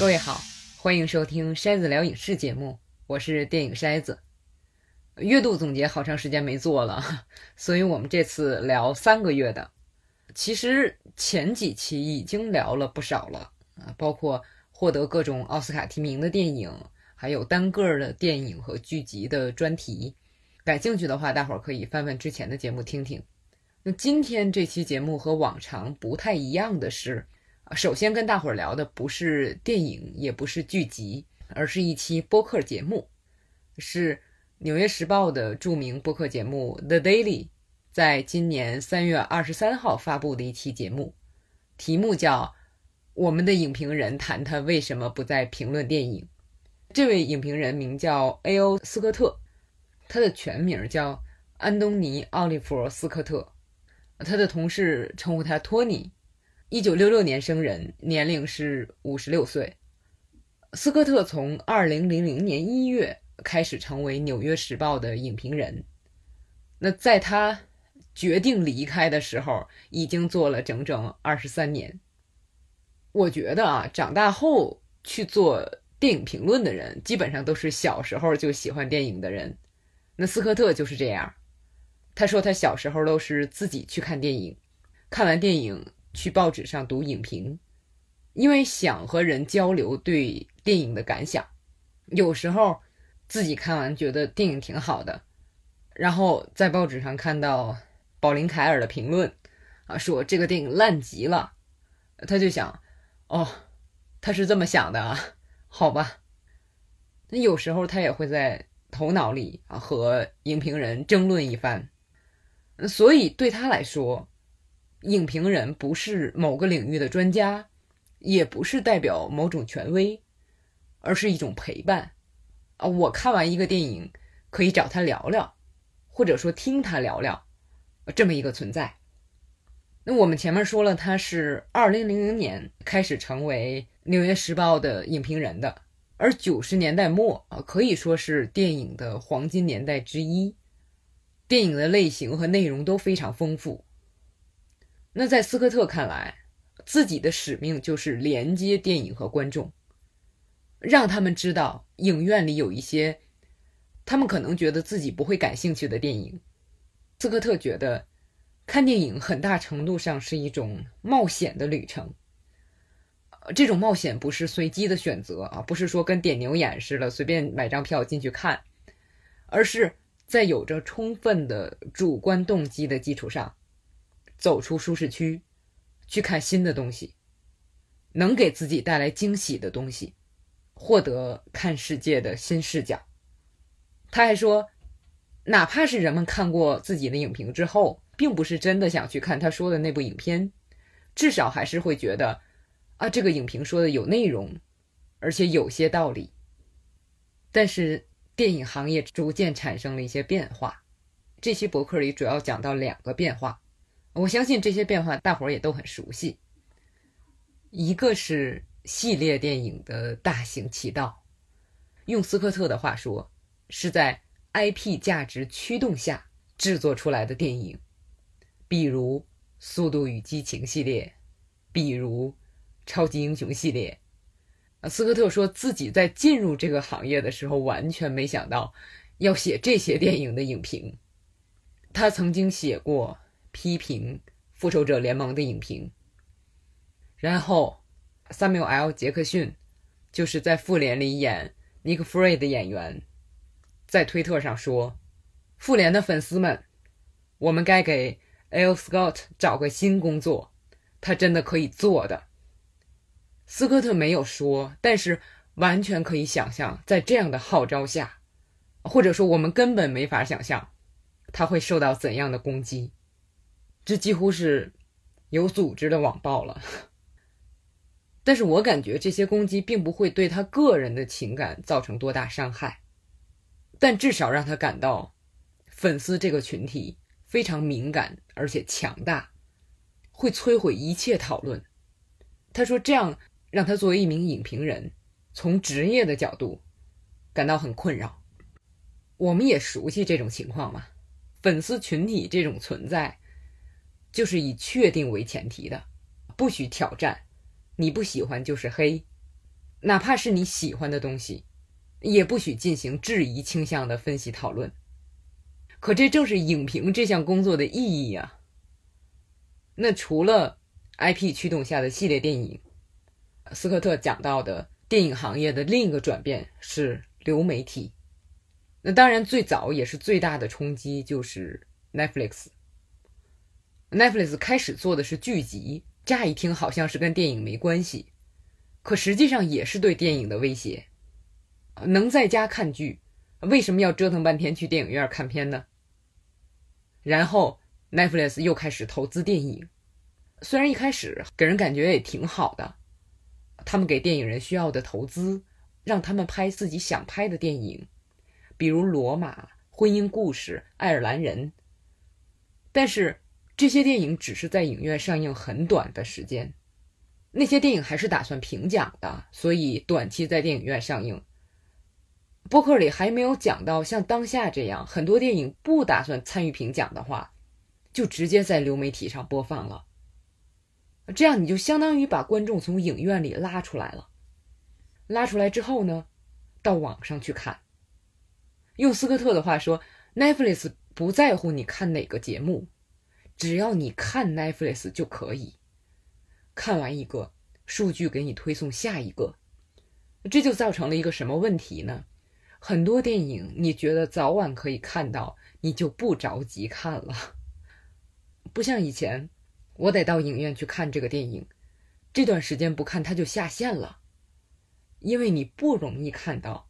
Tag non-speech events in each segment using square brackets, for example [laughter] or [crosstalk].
各位好，欢迎收听筛子聊影视节目，我是电影筛子。月度总结好长时间没做了，[laughs] 所以我们这次聊三个月的。其实前几期已经聊了不少了啊，包括获得各种奥斯卡提名的电影，还有单个的电影和剧集的专题。感兴趣的话，大伙儿可以翻翻之前的节目听听。那今天这期节目和往常不太一样的是，首先跟大伙儿聊的不是电影，也不是剧集，而是一期播客节目，是《纽约时报》的著名播客节目《The Daily》在今年三月二十三号发布的一期节目，题目叫《我们的影评人谈谈为什么不再评论电影》。这位影评人名叫 A.O. 斯科特，他的全名叫安东尼·奥利弗·斯科特。他的同事称呼他托尼，一九六六年生人，年龄是五十六岁。斯科特从二零零零年一月开始成为《纽约时报》的影评人。那在他决定离开的时候，已经做了整整二十三年。我觉得啊，长大后去做电影评论的人，基本上都是小时候就喜欢电影的人。那斯科特就是这样。他说，他小时候都是自己去看电影，看完电影去报纸上读影评，因为想和人交流对电影的感想。有时候自己看完觉得电影挺好的，然后在报纸上看到宝林凯尔的评论，啊，说这个电影烂极了，他就想，哦，他是这么想的啊，好吧。那有时候他也会在头脑里啊和影评人争论一番。所以对他来说，影评人不是某个领域的专家，也不是代表某种权威，而是一种陪伴。啊，我看完一个电影，可以找他聊聊，或者说听他聊聊，这么一个存在。那我们前面说了，他是二零零零年开始成为《纽约时报》的影评人的，而九十年代末啊，可以说是电影的黄金年代之一。电影的类型和内容都非常丰富。那在斯科特看来，自己的使命就是连接电影和观众，让他们知道影院里有一些他们可能觉得自己不会感兴趣的电影。斯科特觉得，看电影很大程度上是一种冒险的旅程。这种冒险不是随机的选择啊，不是说跟点牛眼似的随便买张票进去看，而是。在有着充分的主观动机的基础上，走出舒适区，去看新的东西，能给自己带来惊喜的东西，获得看世界的新视角。他还说，哪怕是人们看过自己的影评之后，并不是真的想去看他说的那部影片，至少还是会觉得，啊，这个影评说的有内容，而且有些道理。但是。电影行业逐渐产生了一些变化，这期博客里主要讲到两个变化，我相信这些变化大伙儿也都很熟悉。一个是系列电影的大行其道，用斯科特的话说，是在 IP 价值驱动下制作出来的电影，比如《速度与激情》系列，比如《超级英雄》系列。斯科特说自己在进入这个行业的时候，完全没想到要写这些电影的影评。他曾经写过批评《复仇者联盟》的影评，然后 Samuel L. 杰克逊就是在《复联》里演尼克·弗瑞的演员，在推特上说：“复联的粉丝们，我们该给 L· Scott 找个新工作，他真的可以做的。”斯科特没有说，但是完全可以想象，在这样的号召下，或者说我们根本没法想象，他会受到怎样的攻击。这几乎是有组织的网暴了。但是我感觉这些攻击并不会对他个人的情感造成多大伤害，但至少让他感到，粉丝这个群体非常敏感而且强大，会摧毁一切讨论。他说这样。让他作为一名影评人，从职业的角度感到很困扰。我们也熟悉这种情况嘛，粉丝群体这种存在，就是以确定为前提的，不许挑战，你不喜欢就是黑。哪怕是你喜欢的东西，也不许进行质疑倾向的分析讨论。可这正是影评这项工作的意义呀。那除了 IP 驱动下的系列电影，斯科特讲到的电影行业的另一个转变是流媒体。那当然，最早也是最大的冲击就是 Netflix。Netflix 开始做的是剧集，乍一听好像是跟电影没关系，可实际上也是对电影的威胁。能在家看剧，为什么要折腾半天去电影院看片呢？然后 Netflix 又开始投资电影，虽然一开始给人感觉也挺好的，他们给电影人需要的投资，让他们拍自己想拍的电影，比如《罗马》《婚姻故事》《爱尔兰人》，但是这些电影只是在影院上映很短的时间，那些电影还是打算评奖的，所以短期在电影院上映。播客里还没有讲到，像当下这样，很多电影不打算参与评奖的话，就直接在流媒体上播放了。这样你就相当于把观众从影院里拉出来了。拉出来之后呢，到网上去看。用斯科特的话说，Netflix 不在乎你看哪个节目，只要你看 Netflix 就可以。看完一个，数据给你推送下一个，这就造成了一个什么问题呢？很多电影你觉得早晚可以看到，你就不着急看了。不像以前，我得到影院去看这个电影，这段时间不看它就下线了，因为你不容易看到。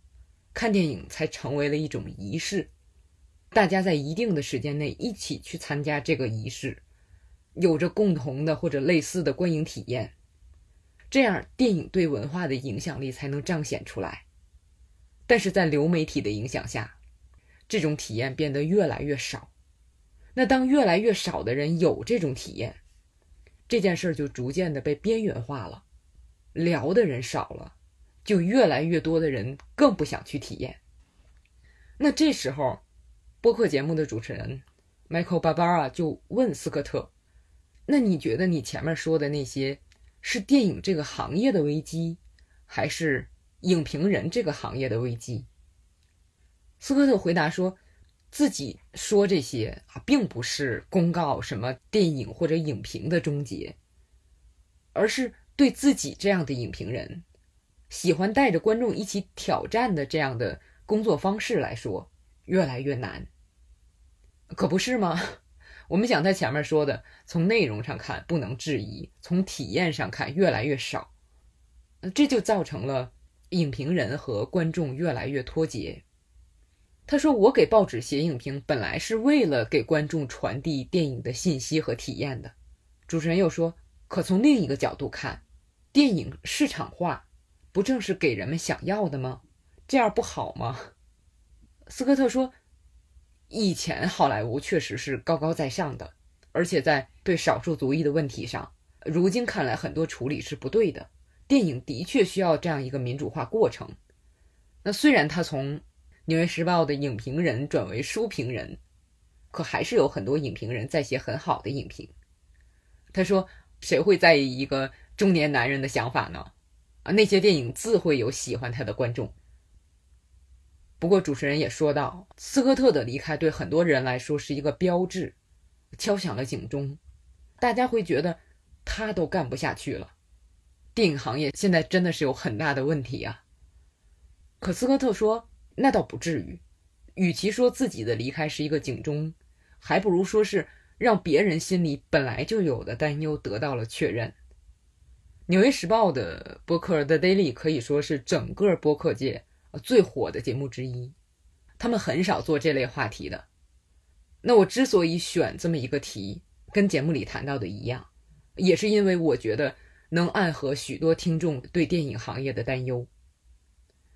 看电影才成为了一种仪式，大家在一定的时间内一起去参加这个仪式，有着共同的或者类似的观影体验，这样电影对文化的影响力才能彰显出来。但是在流媒体的影响下，这种体验变得越来越少。那当越来越少的人有这种体验，这件事儿就逐渐的被边缘化了。聊的人少了，就越来越多的人更不想去体验。那这时候，播客节目的主持人 Michael Barbara 就问斯科特：“那你觉得你前面说的那些，是电影这个行业的危机，还是？”影评人这个行业的危机，斯科特回答说：“自己说这些啊，并不是公告什么电影或者影评的终结，而是对自己这样的影评人，喜欢带着观众一起挑战的这样的工作方式来说，越来越难。可不是吗？[laughs] 我们想他前面说的，从内容上看不能质疑，从体验上看越来越少，这就造成了。”影评人和观众越来越脱节。他说：“我给报纸写影评，本来是为了给观众传递电影的信息和体验的。”主持人又说：“可从另一个角度看，电影市场化，不正是给人们想要的吗？这样不好吗？”斯科特说：“以前好莱坞确实是高高在上的，而且在对少数族裔的问题上，如今看来很多处理是不对的。”电影的确需要这样一个民主化过程。那虽然他从《纽约时报》的影评人转为书评人，可还是有很多影评人在写很好的影评。他说：“谁会在意一个中年男人的想法呢？啊，那些电影自会有喜欢他的观众。”不过，主持人也说到，斯科特的离开对很多人来说是一个标志，敲响了警钟。大家会觉得他都干不下去了。电影行业现在真的是有很大的问题啊！可斯科特说，那倒不至于。与其说自己的离开是一个警钟，还不如说是让别人心里本来就有的担忧得到了确认。《纽约时报》的播客 The Daily 可以说是整个播客界最火的节目之一，他们很少做这类话题的。那我之所以选这么一个题，跟节目里谈到的一样，也是因为我觉得。能暗合许多听众对电影行业的担忧。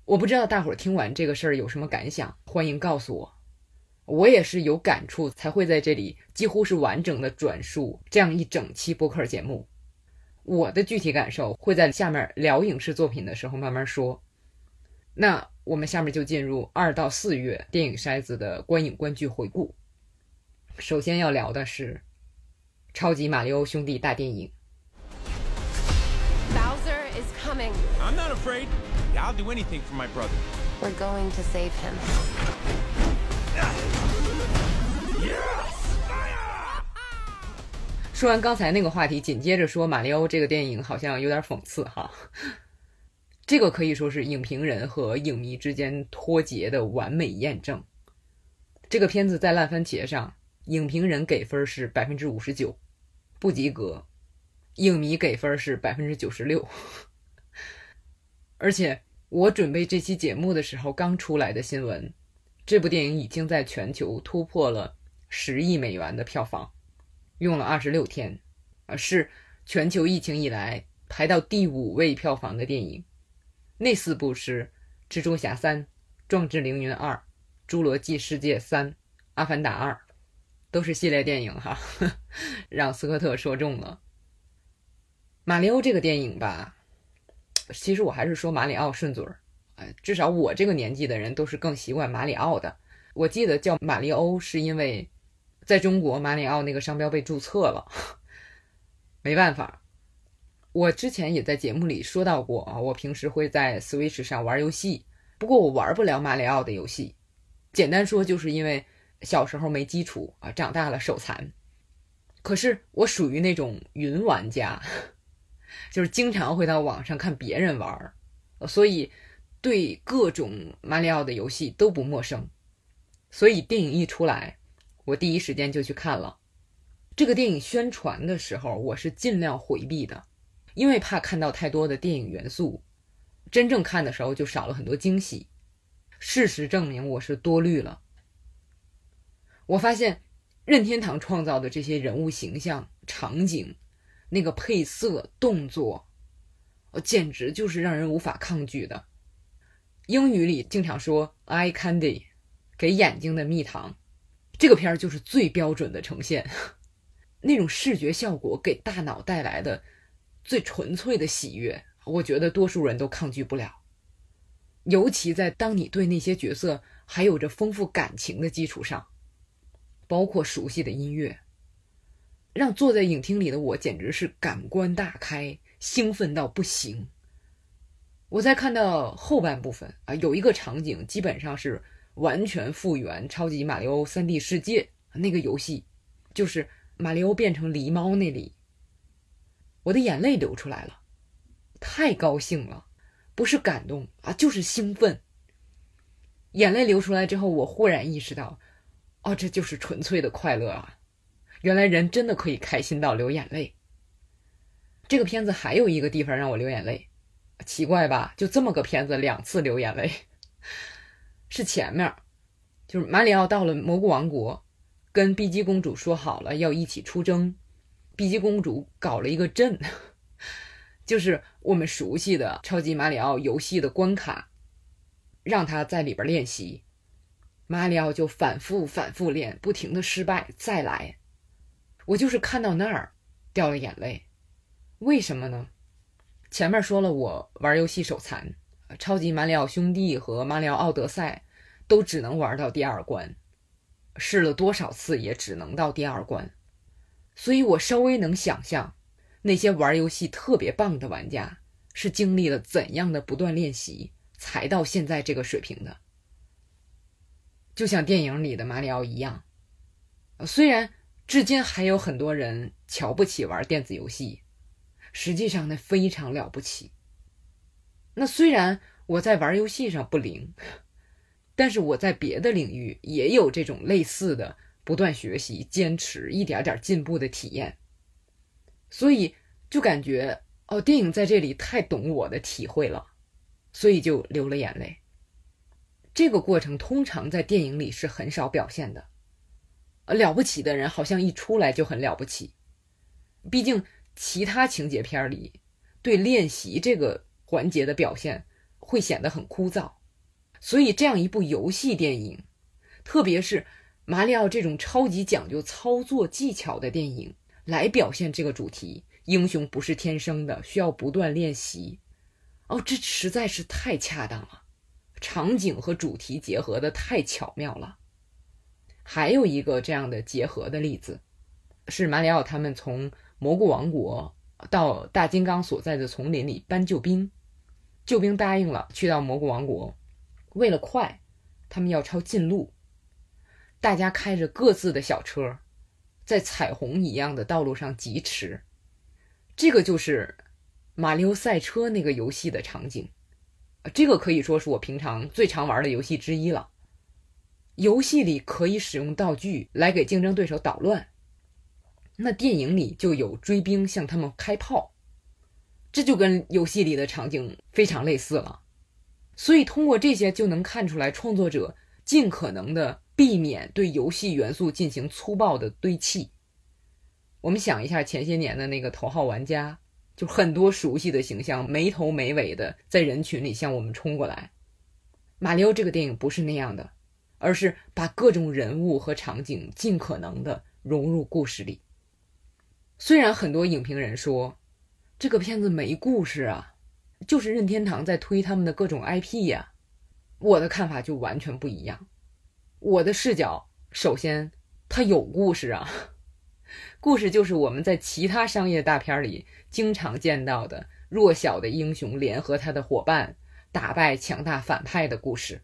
我不知道大伙儿听完这个事儿有什么感想，欢迎告诉我。我也是有感触才会在这里几乎是完整的转述这样一整期播客节目。我的具体感受会在下面聊影视作品的时候慢慢说。那我们下面就进入二到四月电影筛子的观影观剧回顾。首先要聊的是《超级马里奥兄弟大电影》。Bowser is coming. I'm not afraid. I'll do anything for my brother. We're going to save him. 说完刚才那个话题，紧接着说马里奥这个电影好像有点讽刺哈。这个可以说是影评人和影迷之间脱节的完美验证。这个片子在烂番茄上，影评人给分是百分之五十九，不及格；影迷给分是百分之九十六。而且我准备这期节目的时候，刚出来的新闻，这部电影已经在全球突破了十亿美元的票房，用了二十六天，啊，是全球疫情以来排到第五位票房的电影。那四部是《蜘蛛侠三》《壮志凌云二》《侏罗纪世界三》《阿凡达二》，都是系列电影哈，[laughs] 让斯科特说中了。马里奥这个电影吧，其实我还是说马里奥顺嘴儿，哎，至少我这个年纪的人都是更习惯马里奥的。我记得叫马里欧是因为在中国马里奥那个商标被注册了，[laughs] 没办法。我之前也在节目里说到过啊，我平时会在 Switch 上玩游戏，不过我玩不了马里奥的游戏。简单说，就是因为小时候没基础啊，长大了手残。可是我属于那种云玩家，[laughs] 就是经常会到网上看别人玩，所以对各种马里奥的游戏都不陌生。所以电影一出来，我第一时间就去看了。这个电影宣传的时候，我是尽量回避的。因为怕看到太多的电影元素，真正看的时候就少了很多惊喜。事实证明，我是多虑了。我发现任天堂创造的这些人物形象、场景、那个配色、动作，哦，简直就是让人无法抗拒的。英语里经常说 “eye candy”，给眼睛的蜜糖。这个片儿就是最标准的呈现，[laughs] 那种视觉效果给大脑带来的。最纯粹的喜悦，我觉得多数人都抗拒不了。尤其在当你对那些角色还有着丰富感情的基础上，包括熟悉的音乐，让坐在影厅里的我简直是感官大开，兴奋到不行。我在看到后半部分啊，有一个场景基本上是完全复原《超级马里奥 3D 世界》那个游戏，就是马里奥变成狸猫那里。我的眼泪流出来了，太高兴了，不是感动啊，就是兴奋。眼泪流出来之后，我忽然意识到，哦，这就是纯粹的快乐啊！原来人真的可以开心到流眼泪。这个片子还有一个地方让我流眼泪，奇怪吧？就这么个片子，两次流眼泪，[laughs] 是前面，就是马里奥到了蘑菇王国，跟碧姬公主说好了要一起出征。碧姬公主搞了一个阵，就是我们熟悉的超级马里奥游戏的关卡，让他在里边练习。马里奥就反复反复练，不停的失败，再来。我就是看到那儿掉了眼泪，为什么呢？前面说了，我玩游戏手残，超级马里奥兄弟和马里奥奥德赛都只能玩到第二关，试了多少次也只能到第二关。所以我稍微能想象，那些玩游戏特别棒的玩家是经历了怎样的不断练习，才到现在这个水平的。就像电影里的马里奥一样，虽然至今还有很多人瞧不起玩电子游戏，实际上那非常了不起。那虽然我在玩游戏上不灵，[laughs] 但是我在别的领域也有这种类似的。不断学习、坚持，一点点进步的体验，所以就感觉哦，电影在这里太懂我的体会了，所以就流了眼泪。这个过程通常在电影里是很少表现的。呃了不起的人好像一出来就很了不起，毕竟其他情节片里对练习这个环节的表现会显得很枯燥，所以这样一部游戏电影，特别是。马里奥这种超级讲究操作技巧的电影来表现这个主题，英雄不是天生的，需要不断练习。哦，这实在是太恰当了，场景和主题结合的太巧妙了。还有一个这样的结合的例子，是马里奥他们从蘑菇王国到大金刚所在的丛林里搬救兵，救兵答应了去到蘑菇王国，为了快，他们要抄近路。大家开着各自的小车，在彩虹一样的道路上疾驰。这个就是马里奥赛车那个游戏的场景，这个可以说是我平常最常玩的游戏之一了。游戏里可以使用道具来给竞争对手捣乱，那电影里就有追兵向他们开炮，这就跟游戏里的场景非常类似了。所以通过这些就能看出来，创作者尽可能的。避免对游戏元素进行粗暴的堆砌。我们想一下前些年的那个头号玩家，就很多熟悉的形象没头没尾的在人群里向我们冲过来。马里奥这个电影不是那样的，而是把各种人物和场景尽可能的融入故事里。虽然很多影评人说这个片子没故事啊，就是任天堂在推他们的各种 IP 呀，我的看法就完全不一样。我的视角，首先，它有故事啊，故事就是我们在其他商业大片里经常见到的弱小的英雄联合他的伙伴打败强大反派的故事。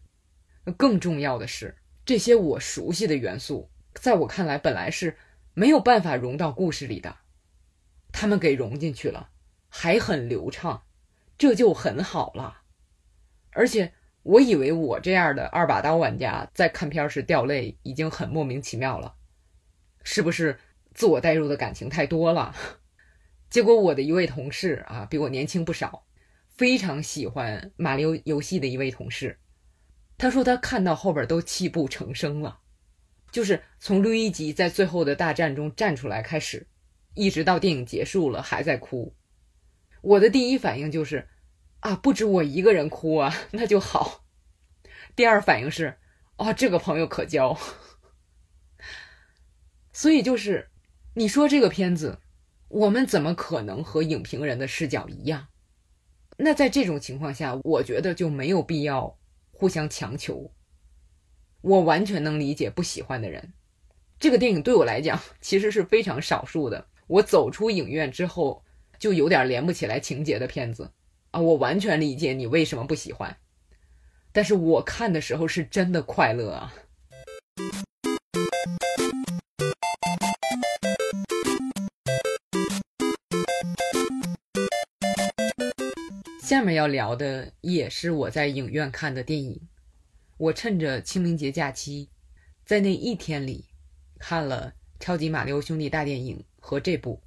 更重要的是，这些我熟悉的元素，在我看来本来是没有办法融到故事里的，他们给融进去了，还很流畅，这就很好了，而且。我以为我这样的二把刀玩家在看片时掉泪已经很莫名其妙了，是不是自我代入的感情太多了？[laughs] 结果我的一位同事啊，比我年轻不少，非常喜欢马里奥游戏的一位同事，他说他看到后边都泣不成声了，就是从路易吉在最后的大战中站出来开始，一直到电影结束了还在哭。我的第一反应就是。啊，不止我一个人哭啊，[laughs] 那就好。第二反应是，哦，这个朋友可交。[laughs] 所以就是，你说这个片子，我们怎么可能和影评人的视角一样？那在这种情况下，我觉得就没有必要互相强求。我完全能理解不喜欢的人。这个电影对我来讲，其实是非常少数的。我走出影院之后，就有点连不起来情节的片子。啊，我完全理解你为什么不喜欢，但是我看的时候是真的快乐啊。下面要聊的也是我在影院看的电影，我趁着清明节假期，在那一天里看了《超级马里奥兄弟大电影》和这部，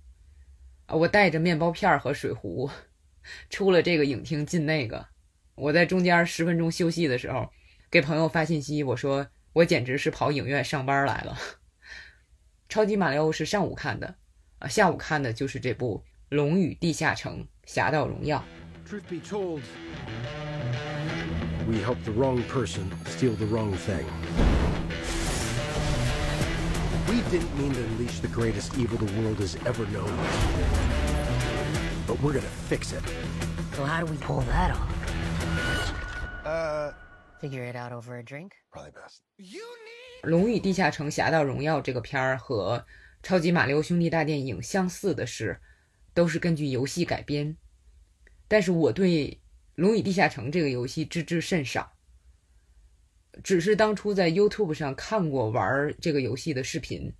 啊，我带着面包片和水壶。出了这个影厅进那个，我在中间十分钟休息的时候，给朋友发信息，我说我简直是跑影院上班来了。超级马里奥是上午看的，啊，下午看的就是这部《龙与地下城：侠盗荣耀》。Truth be told, we helped the wrong person steal the wrong thing. We didn't mean to unleash the greatest evil the world has ever known. But we're gonna fix it. So how do we pull that off? Uh, figure it out over a drink. Probably best.《龙与地下城：侠盗荣耀》这个片儿和《超级马里奥兄弟大电影》相似的是，都是根据游戏改编。但是我对《龙与地下城》这个游戏知之甚少，只是当初在 YouTube 上看过玩这个游戏的视频，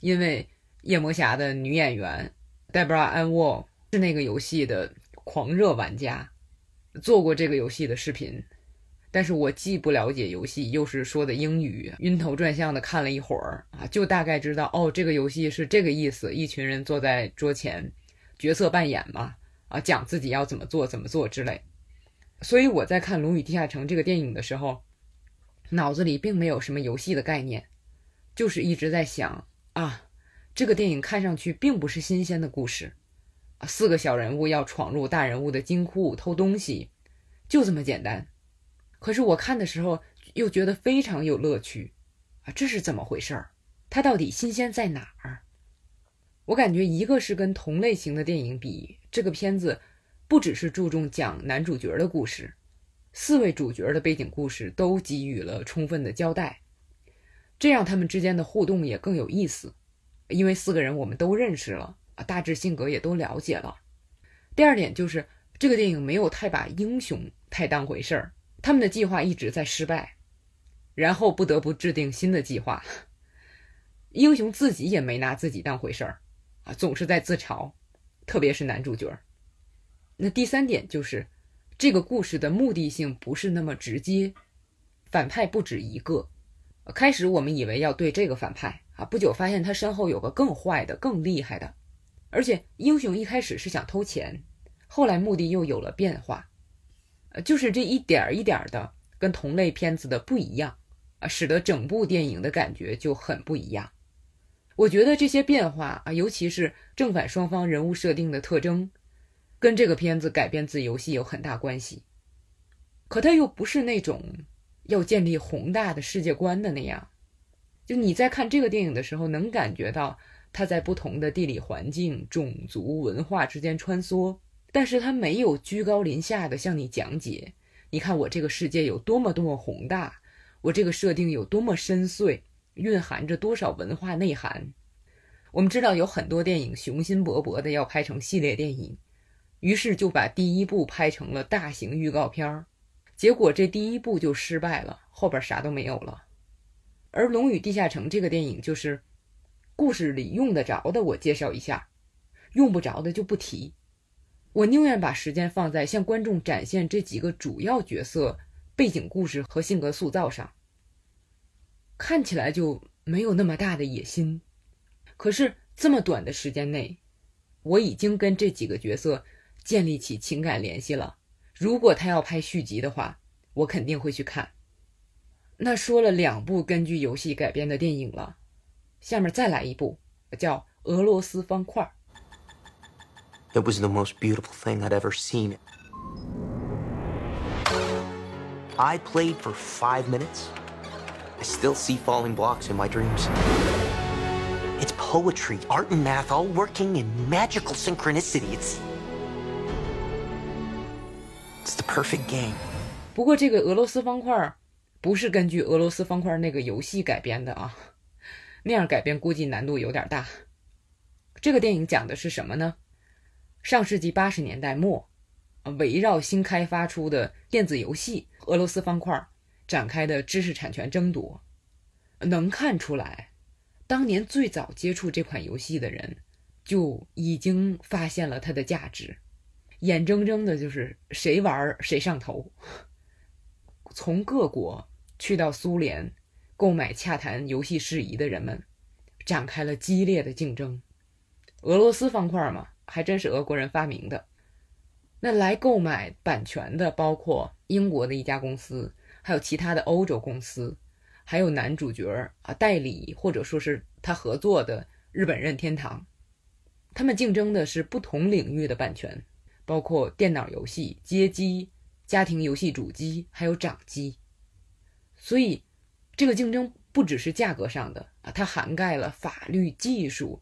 因为夜魔侠的女演员 Deborah Ann Woll。是那个游戏的狂热玩家，做过这个游戏的视频，但是我既不了解游戏，又是说的英语，晕头转向的看了一会儿啊，就大概知道哦，这个游戏是这个意思，一群人坐在桌前，角色扮演嘛，啊，讲自己要怎么做怎么做之类。所以我在看《龙与地下城》这个电影的时候，脑子里并没有什么游戏的概念，就是一直在想啊，这个电影看上去并不是新鲜的故事。四个小人物要闯入大人物的金库偷东西，就这么简单。可是我看的时候又觉得非常有乐趣，啊，这是怎么回事儿？它到底新鲜在哪儿？我感觉一个是跟同类型的电影比，这个片子不只是注重讲男主角的故事，四位主角的背景故事都给予了充分的交代，这样他们之间的互动也更有意思，因为四个人我们都认识了。啊，大致性格也都了解了。第二点就是这个电影没有太把英雄太当回事儿，他们的计划一直在失败，然后不得不制定新的计划。英雄自己也没拿自己当回事儿，啊，总是在自嘲，特别是男主角。那第三点就是，这个故事的目的性不是那么直接，反派不止一个。开始我们以为要对这个反派啊，不久发现他身后有个更坏的、更厉害的，而且英雄一开始是想偷钱，后来目的又有了变化，呃，就是这一点儿一点儿的跟同类片子的不一样啊，使得整部电影的感觉就很不一样。我觉得这些变化啊，尤其是正反双方人物设定的特征，跟这个片子改编自游戏有很大关系。可它又不是那种要建立宏大的世界观的那样。就你在看这个电影的时候，能感觉到它在不同的地理环境、种族、文化之间穿梭，但是它没有居高临下的向你讲解。你看我这个世界有多么多么宏大，我这个设定有多么深邃。蕴含着多少文化内涵？我们知道有很多电影雄心勃勃的要拍成系列电影，于是就把第一部拍成了大型预告片儿，结果这第一部就失败了，后边啥都没有了。而《龙与地下城》这个电影就是，故事里用得着的我介绍一下，用不着的就不提。我宁愿把时间放在向观众展现这几个主要角色背景故事和性格塑造上。看起来就没有那么大的野心，可是这么短的时间内，我已经跟这几个角色建立起情感联系了。如果他要拍续集的话，我肯定会去看。那说了两部根据游戏改编的电影了，下面再来一部，叫《俄罗斯方块》。It was the most beautiful thing I'd ever seen. I played for five minutes. I still see falling blocks in my dreams. It's poetry, art, and math all working in magical synchronicity. It's. It's the perfect game. 不过这个俄罗斯方块不是根据俄罗斯方块那个游戏改编的啊，那样改编估计难度有点大。这个电影讲的是什么呢？上世纪八十年代末，围绕新开发出的电子游戏《俄罗斯方块》。展开的知识产权争夺，能看出来，当年最早接触这款游戏的人就已经发现了它的价值，眼睁睁的就是谁玩谁上头。从各国去到苏联购买洽谈游戏事宜的人们，展开了激烈的竞争。俄罗斯方块嘛，还真是俄国人发明的。那来购买版权的包括英国的一家公司。还有其他的欧洲公司，还有男主角啊代理或者说是他合作的日本任天堂，他们竞争的是不同领域的版权，包括电脑游戏、街机、家庭游戏主机，还有掌机。所以，这个竞争不只是价格上的啊，它涵盖了法律、技术，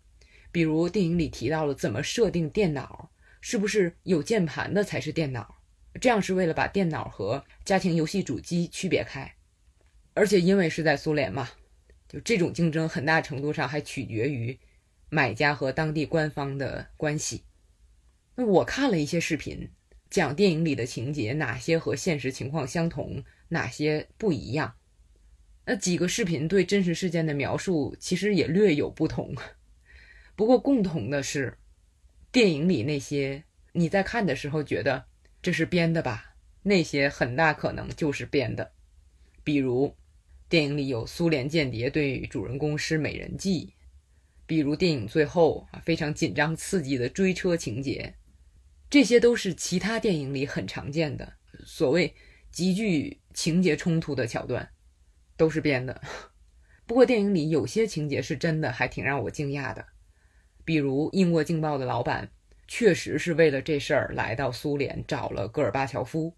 比如电影里提到了怎么设定电脑，是不是有键盘的才是电脑。这样是为了把电脑和家庭游戏主机区别开，而且因为是在苏联嘛，就这种竞争很大程度上还取决于买家和当地官方的关系。那我看了一些视频，讲电影里的情节哪些和现实情况相同，哪些不一样。那几个视频对真实事件的描述其实也略有不同，不过共同的是，电影里那些你在看的时候觉得。这是编的吧？那些很大可能就是编的，比如电影里有苏联间谍对主人公施美人计，比如电影最后啊非常紧张刺激的追车情节，这些都是其他电影里很常见的所谓极具情节冲突的桥段，都是编的。不过电影里有些情节是真的，还挺让我惊讶的，比如英国《镜报》的老板。确实是为了这事儿来到苏联找了戈尔巴乔夫，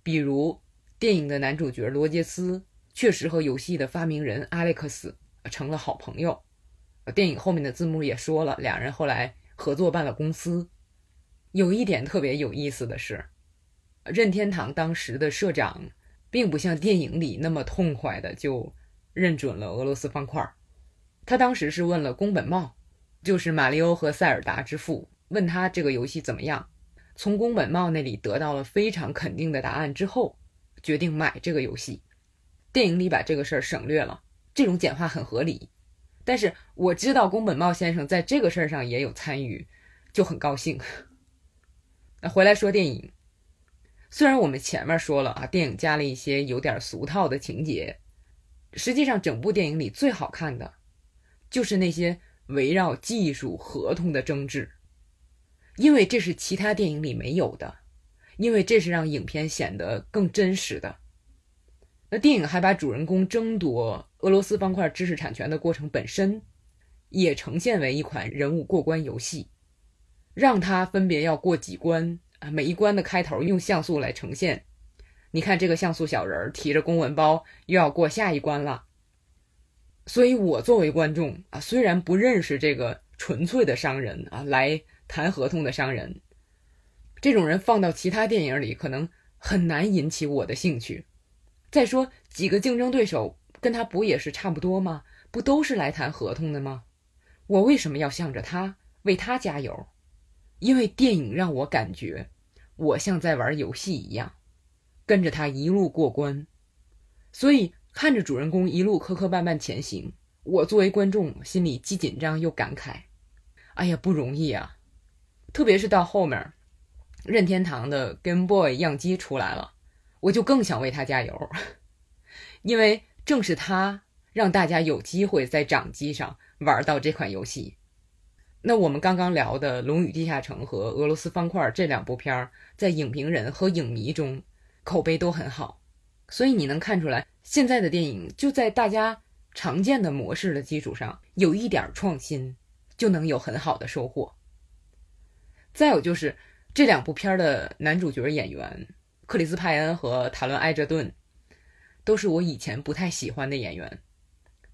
比如电影的男主角罗杰斯确实和游戏的发明人阿历克斯成了好朋友。电影后面的字幕也说了，两人后来合作办了公司。有一点特别有意思的是，任天堂当时的社长并不像电影里那么痛快的就认准了俄罗斯方块，他当时是问了宫本茂，就是马里欧和塞尔达之父。问他这个游戏怎么样？从宫本茂那里得到了非常肯定的答案之后，决定买这个游戏。电影里把这个事儿省略了，这种简化很合理。但是我知道宫本茂先生在这个事儿上也有参与，就很高兴。[laughs] 那回来说电影，虽然我们前面说了啊，电影加了一些有点俗套的情节，实际上整部电影里最好看的，就是那些围绕技术合同的争执。因为这是其他电影里没有的，因为这是让影片显得更真实的。那电影还把主人公争夺俄罗斯方块知识产权的过程本身，也呈现为一款人物过关游戏，让他分别要过几关啊，每一关的开头用像素来呈现。你看这个像素小人提着公文包又要过下一关了。所以我作为观众啊，虽然不认识这个纯粹的商人啊，来。谈合同的商人，这种人放到其他电影里可能很难引起我的兴趣。再说，几个竞争对手跟他不也是差不多吗？不都是来谈合同的吗？我为什么要向着他为他加油？因为电影让我感觉我像在玩游戏一样，跟着他一路过关。所以看着主人公一路磕磕绊绊前行，我作为观众心里既紧张又感慨：哎呀，不容易啊！特别是到后面，任天堂的 Game Boy 样机出来了，我就更想为他加油，因为正是他让大家有机会在掌机上玩到这款游戏。那我们刚刚聊的《龙与地下城》和《俄罗斯方块》这两部片儿，在影评人和影迷中口碑都很好，所以你能看出来，现在的电影就在大家常见的模式的基础上有一点创新，就能有很好的收获。再有就是这两部片儿的男主角演员克里斯派恩和塔伦埃哲顿，都是我以前不太喜欢的演员，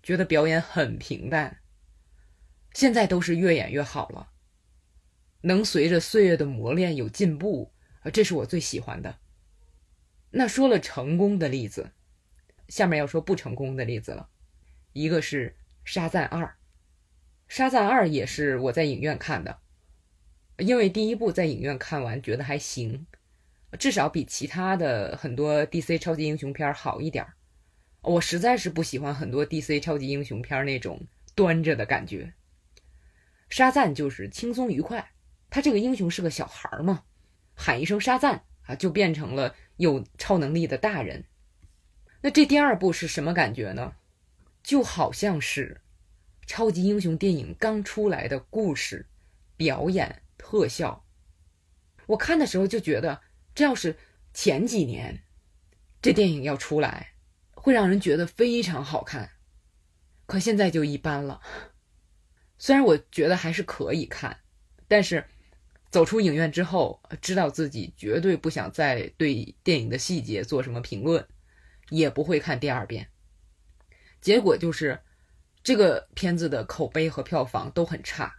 觉得表演很平淡。现在都是越演越好了，能随着岁月的磨练有进步，这是我最喜欢的。那说了成功的例子，下面要说不成功的例子了。一个是《沙赞二》，《沙赞二》也是我在影院看的。因为第一部在影院看完觉得还行，至少比其他的很多 DC 超级英雄片好一点儿我实在是不喜欢很多 DC 超级英雄片那种端着的感觉。沙赞就是轻松愉快，他这个英雄是个小孩儿嘛，喊一声沙赞啊，就变成了有超能力的大人。那这第二部是什么感觉呢？就好像是超级英雄电影刚出来的故事表演。特效，我看的时候就觉得，这要是前几年，这电影要出来，会让人觉得非常好看。可现在就一般了。虽然我觉得还是可以看，但是走出影院之后，知道自己绝对不想再对电影的细节做什么评论，也不会看第二遍。结果就是，这个片子的口碑和票房都很差。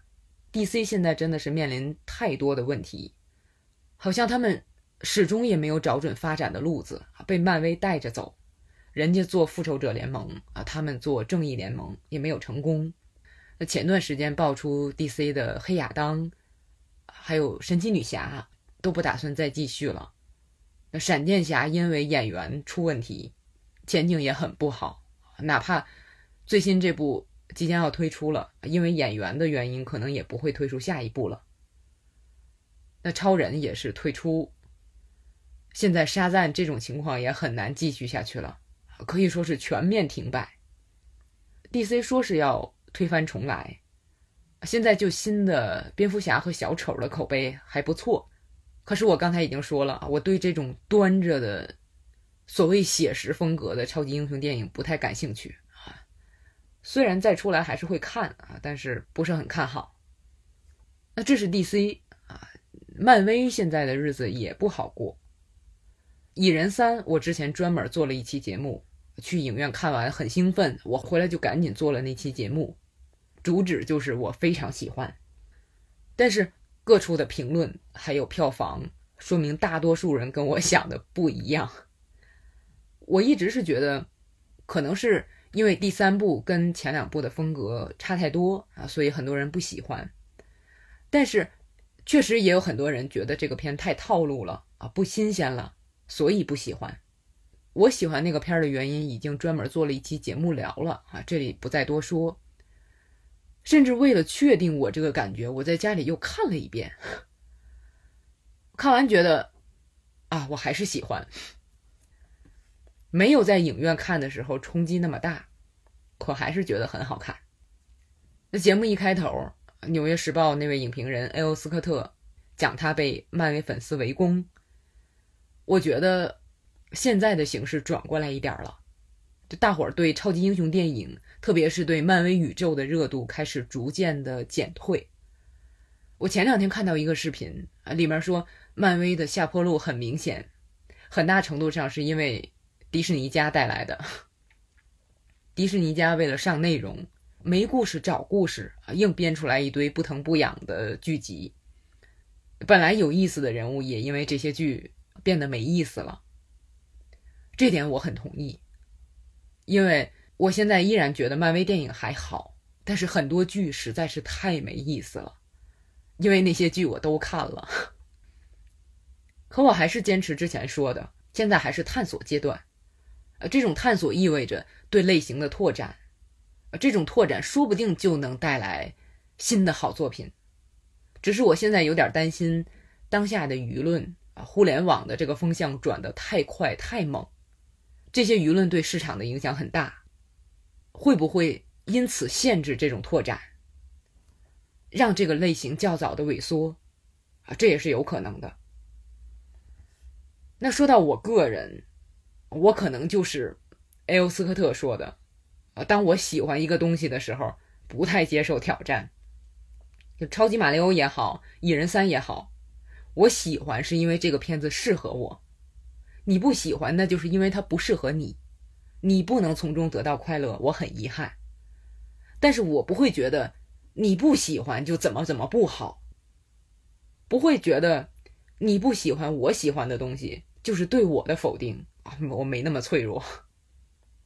D.C. 现在真的是面临太多的问题，好像他们始终也没有找准发展的路子，被漫威带着走。人家做复仇者联盟啊，他们做正义联盟也没有成功。那前段时间爆出 D.C. 的黑亚当，还有神奇女侠都不打算再继续了。那闪电侠因为演员出问题，前景也很不好。哪怕最新这部。即将要推出了，因为演员的原因，可能也不会推出下一部了。那超人也是退出，现在沙赞这种情况也很难继续下去了，可以说是全面停摆。DC 说是要推翻重来，现在就新的蝙蝠侠和小丑的口碑还不错，可是我刚才已经说了，我对这种端着的所谓写实风格的超级英雄电影不太感兴趣啊。虽然再出来还是会看啊，但是不是很看好。那这是 DC 啊，漫威现在的日子也不好过。蚁人三，我之前专门做了一期节目，去影院看完很兴奋，我回来就赶紧做了那期节目，主旨就是我非常喜欢。但是各处的评论还有票房，说明大多数人跟我想的不一样。我一直是觉得，可能是。因为第三部跟前两部的风格差太多啊，所以很多人不喜欢。但是确实也有很多人觉得这个片太套路了啊，不新鲜了，所以不喜欢。我喜欢那个片儿的原因，已经专门做了一期节目聊了啊，这里不再多说。甚至为了确定我这个感觉，我在家里又看了一遍。看完觉得，啊，我还是喜欢。没有在影院看的时候冲击那么大，可还是觉得很好看。那节目一开头，《纽约时报》那位影评人 A.O. 斯科特讲他被漫威粉丝围攻，我觉得现在的形势转过来一点了，就大伙儿对超级英雄电影。特别是对漫威宇宙的热度开始逐渐的减退。我前两天看到一个视频啊，里面说漫威的下坡路很明显，很大程度上是因为迪士尼家带来的。[laughs] 迪士尼家为了上内容，没故事找故事，硬编出来一堆不疼不痒的剧集。本来有意思的人物，也因为这些剧变得没意思了。这点我很同意，因为。我现在依然觉得漫威电影还好，但是很多剧实在是太没意思了，因为那些剧我都看了。[laughs] 可我还是坚持之前说的，现在还是探索阶段。呃，这种探索意味着对类型的拓展，呃，这种拓展说不定就能带来新的好作品。只是我现在有点担心，当下的舆论啊，互联网的这个风向转得太快太猛，这些舆论对市场的影响很大。会不会因此限制这种拓展，让这个类型较早的萎缩啊？这也是有可能的。那说到我个人，我可能就是 A.O. 斯科特说的啊，当我喜欢一个东西的时候，不太接受挑战。就超级马里奥也好，蚁人三也好，我喜欢是因为这个片子适合我，你不喜欢那就是因为它不适合你。你不能从中得到快乐，我很遗憾。但是我不会觉得你不喜欢就怎么怎么不好，不会觉得你不喜欢我喜欢的东西就是对我的否定啊！我没那么脆弱。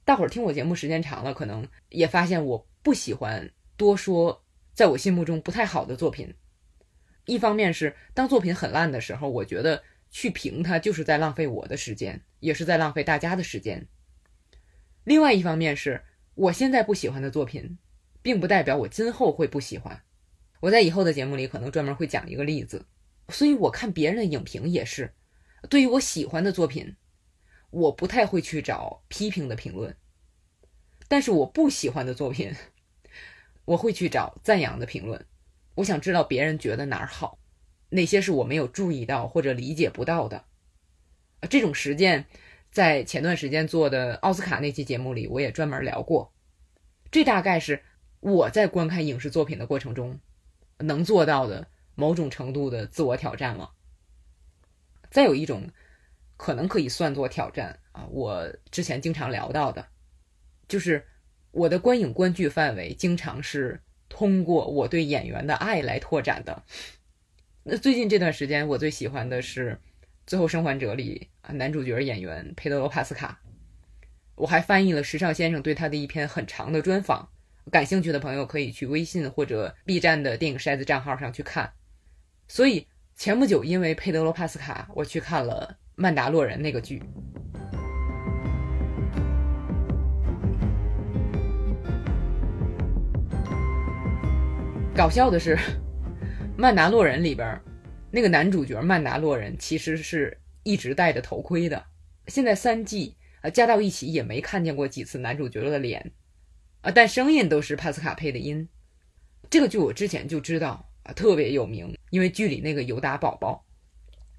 大伙儿听我节目时间长了，可能也发现我不喜欢多说在我心目中不太好的作品。一方面是当作品很烂的时候，我觉得去评它就是在浪费我的时间，也是在浪费大家的时间。另外一方面是我现在不喜欢的作品，并不代表我今后会不喜欢。我在以后的节目里可能专门会讲一个例子。所以我看别人的影评也是，对于我喜欢的作品，我不太会去找批评的评论；但是我不喜欢的作品，我会去找赞扬的评论。我想知道别人觉得哪儿好，哪些是我没有注意到或者理解不到的。这种实践。在前段时间做的奥斯卡那期节目里，我也专门聊过。这大概是我在观看影视作品的过程中能做到的某种程度的自我挑战了。再有一种可能可以算作挑战啊，我之前经常聊到的，就是我的观影观剧范围经常是通过我对演员的爱来拓展的。那最近这段时间，我最喜欢的是。《最后生还者》里，男主角演员佩德罗·帕斯卡，我还翻译了时尚先生对他的一篇很长的专访。感兴趣的朋友可以去微信或者 B 站的电影筛子账号上去看。所以前不久，因为佩德罗·帕斯卡，我去看了《曼达洛人》那个剧。搞笑的是，《曼达洛人》里边。那个男主角曼达洛人其实是一直戴着头盔的。现在三季啊加到一起也没看见过几次男主角的脸啊，但声音都是帕斯卡配的音。这个剧我之前就知道啊，特别有名，因为剧里那个尤达宝宝。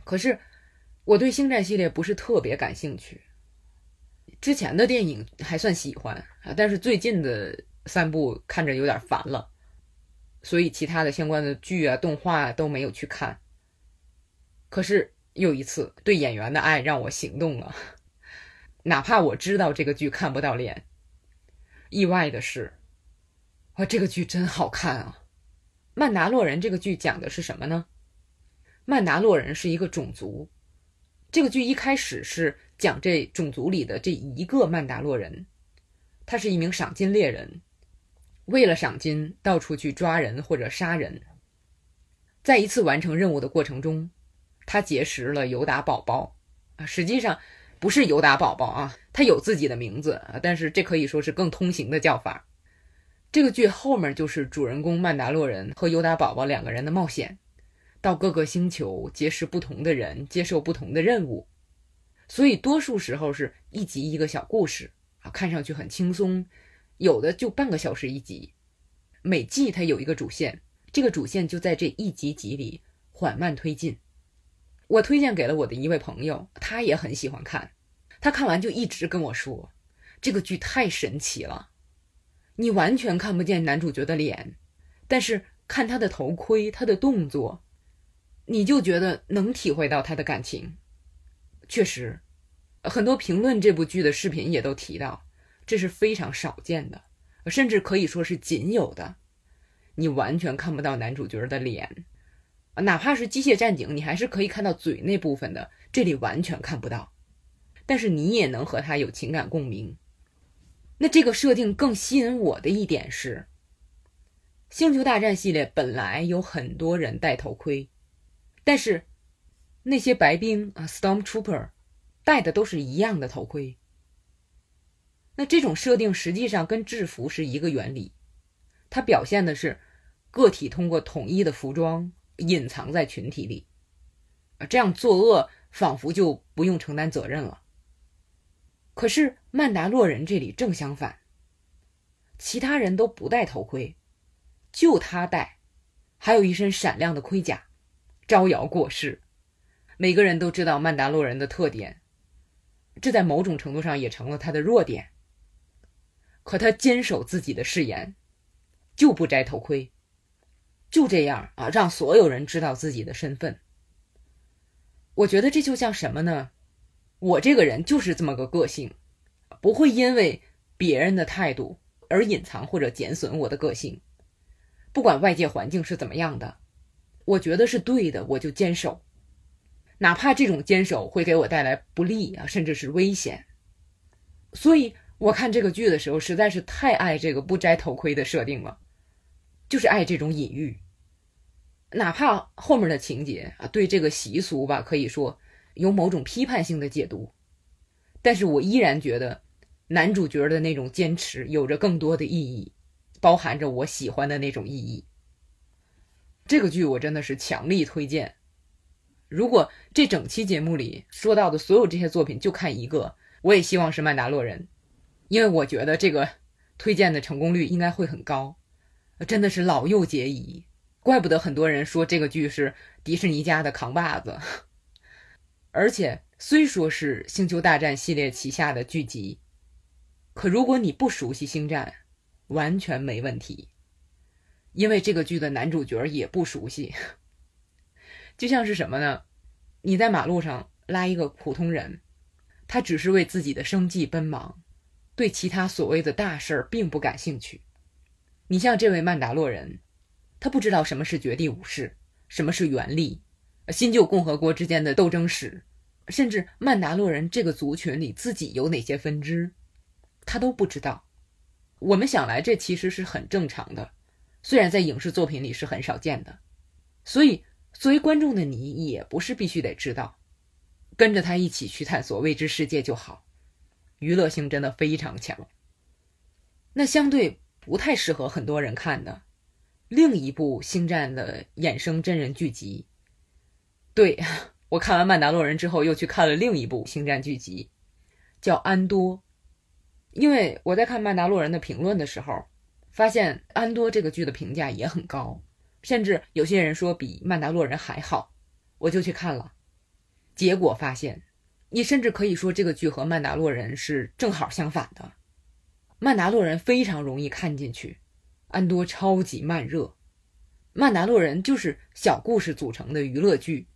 可是我对星战系列不是特别感兴趣。之前的电影还算喜欢啊，但是最近的三部看着有点烦了，所以其他的相关的剧啊、动画都没有去看。可是又一次，对演员的爱让我行动了，[laughs] 哪怕我知道这个剧看不到脸。意外的是，哇，这个剧真好看啊！《曼达洛人》这个剧讲的是什么呢？曼达洛人是一个种族，这个剧一开始是讲这种族里的这一个曼达洛人，他是一名赏金猎人，为了赏金到处去抓人或者杀人。在一次完成任务的过程中，他结识了尤达宝宝啊，实际上不是尤达宝宝啊，他有自己的名字啊，但是这可以说是更通行的叫法。这个剧后面就是主人公曼达洛人和尤达宝宝两个人的冒险，到各个星球结识不同的人，接受不同的任务，所以多数时候是一集一个小故事啊，看上去很轻松，有的就半个小时一集。每季它有一个主线，这个主线就在这一集集里缓慢推进。我推荐给了我的一位朋友，他也很喜欢看。他看完就一直跟我说：“这个剧太神奇了，你完全看不见男主角的脸，但是看他的头盔、他的动作，你就觉得能体会到他的感情。”确实，很多评论这部剧的视频也都提到，这是非常少见的，甚至可以说是仅有的。你完全看不到男主角的脸。哪怕是机械战警，你还是可以看到嘴那部分的，这里完全看不到。但是你也能和他有情感共鸣。那这个设定更吸引我的一点是，《星球大战》系列本来有很多人戴头盔，但是那些白兵啊，Stormtrooper 戴的都是一样的头盔。那这种设定实际上跟制服是一个原理，它表现的是个体通过统一的服装。隐藏在群体里，啊，这样作恶仿佛就不用承担责任了。可是曼达洛人这里正相反，其他人都不戴头盔，就他戴，还有一身闪亮的盔甲，招摇过市。每个人都知道曼达洛人的特点，这在某种程度上也成了他的弱点。可他坚守自己的誓言，就不摘头盔。就这样啊，让所有人知道自己的身份。我觉得这就像什么呢？我这个人就是这么个个性，不会因为别人的态度而隐藏或者减损我的个性。不管外界环境是怎么样的，我觉得是对的，我就坚守，哪怕这种坚守会给我带来不利啊，甚至是危险。所以我看这个剧的时候，实在是太爱这个不摘头盔的设定了。就是爱这种隐喻，哪怕后面的情节啊，对这个习俗吧，可以说有某种批判性的解读，但是我依然觉得男主角的那种坚持有着更多的意义，包含着我喜欢的那种意义。这个剧我真的是强力推荐。如果这整期节目里说到的所有这些作品就看一个，我也希望是《曼达洛人》，因为我觉得这个推荐的成功率应该会很高。真的是老幼皆宜，怪不得很多人说这个剧是迪士尼家的扛把子。而且虽说是《星球大战》系列旗下的剧集，可如果你不熟悉星战，完全没问题，因为这个剧的男主角也不熟悉。就像是什么呢？你在马路上拉一个普通人，他只是为自己的生计奔忙，对其他所谓的大事儿并不感兴趣。你像这位曼达洛人，他不知道什么是绝地武士，什么是原力，新旧共和国之间的斗争史，甚至曼达洛人这个族群里自己有哪些分支，他都不知道。我们想来，这其实是很正常的，虽然在影视作品里是很少见的。所以，作为观众的你，也不是必须得知道，跟着他一起去探索未知世界就好。娱乐性真的非常强。那相对。不太适合很多人看的另一部《星战》的衍生真人剧集。对我看完《曼达洛人》之后，又去看了另一部《星战》剧集，叫《安多》。因为我在看《曼达洛人》的评论的时候，发现《安多》这个剧的评价也很高，甚至有些人说比《曼达洛人》还好，我就去看了。结果发现，你甚至可以说这个剧和《曼达洛人》是正好相反的。曼达洛人非常容易看进去，安多超级慢热。曼达洛人就是小故事组成的娱乐剧，